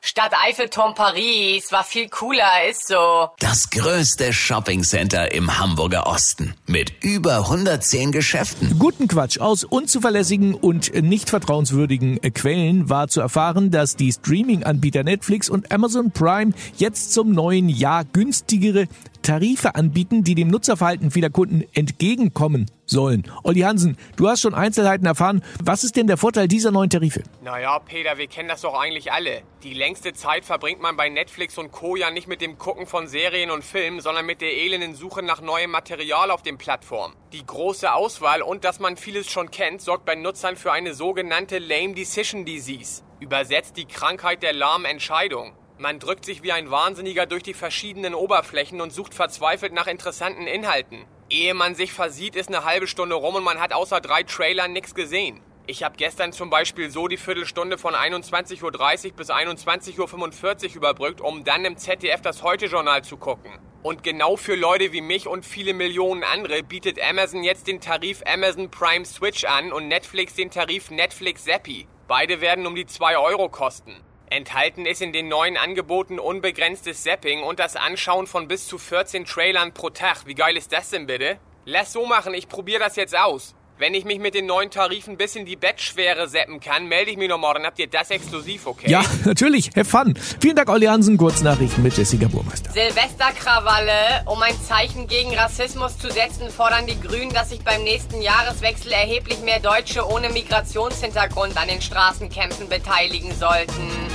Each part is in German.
Stadt Eiffelturm Paris war viel cooler, ist so. Das größte Shoppingcenter im Hamburger Osten mit über 110 Geschäften. Guten Quatsch. Aus unzuverlässigen und nicht vertrauenswürdigen Quellen war zu erfahren, dass die Streaming-Anbieter Netflix und Amazon Prime jetzt zum neuen Jahr günstigere Tarife anbieten, die dem Nutzerverhalten vieler Kunden entgegenkommen sollen. Olli Hansen, du hast schon Einzelheiten erfahren. Was ist denn der Vorteil dieser neuen Tarife? Naja, Peter, wir kennen das doch eigentlich alle. Die längste Zeit verbringt man bei Netflix und Co. ja nicht mit dem Gucken von Serien und Filmen, sondern mit der elenden Suche nach neuem Material auf den Plattformen. Die große Auswahl und dass man vieles schon kennt, sorgt bei Nutzern für eine sogenannte Lame Decision Disease. Übersetzt die Krankheit der lahmen Entscheidung. Man drückt sich wie ein Wahnsinniger durch die verschiedenen Oberflächen und sucht verzweifelt nach interessanten Inhalten. Ehe man sich versieht, ist eine halbe Stunde rum und man hat außer drei Trailern nichts gesehen. Ich habe gestern zum Beispiel so die Viertelstunde von 21.30 Uhr bis 21.45 Uhr überbrückt, um dann im ZDF das Heute-Journal zu gucken. Und genau für Leute wie mich und viele Millionen andere bietet Amazon jetzt den Tarif Amazon Prime Switch an und Netflix den Tarif Netflix Zappy. Beide werden um die 2 Euro kosten. Enthalten ist in den neuen Angeboten unbegrenztes Zapping und das Anschauen von bis zu 14 Trailern pro Tag. Wie geil ist das denn bitte? Lass so machen, ich probiere das jetzt aus. Wenn ich mich mit den neuen Tarifen bis in die Bettschwere seppen kann, melde ich mich noch morgen. Habt ihr das exklusiv, okay? Ja, natürlich. Have fun. Vielen Dank, Olli Hansen. Kurznachrichten mit Jessica Burmeister. Silvesterkrawalle. Um ein Zeichen gegen Rassismus zu setzen, fordern die Grünen, dass sich beim nächsten Jahreswechsel erheblich mehr Deutsche ohne Migrationshintergrund an den Straßenkämpfen beteiligen sollten.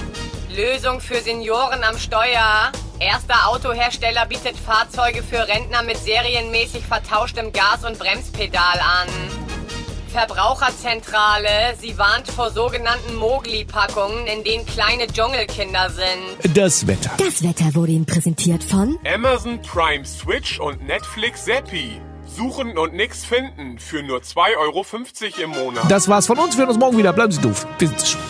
Lösung für Senioren am Steuer. Erster Autohersteller bietet Fahrzeuge für Rentner mit serienmäßig vertauschtem Gas- und Bremspedal an. Verbraucherzentrale. Sie warnt vor sogenannten Mogli-Packungen, in denen kleine Dschungelkinder sind. Das Wetter. Das Wetter wurde Ihnen präsentiert von Amazon Prime Switch und Netflix Zappy. Suchen und nix finden für nur 2,50 Euro im Monat. Das war's von uns. Wir hören uns morgen wieder. Bleiben Sie doof. Wir sind's schon.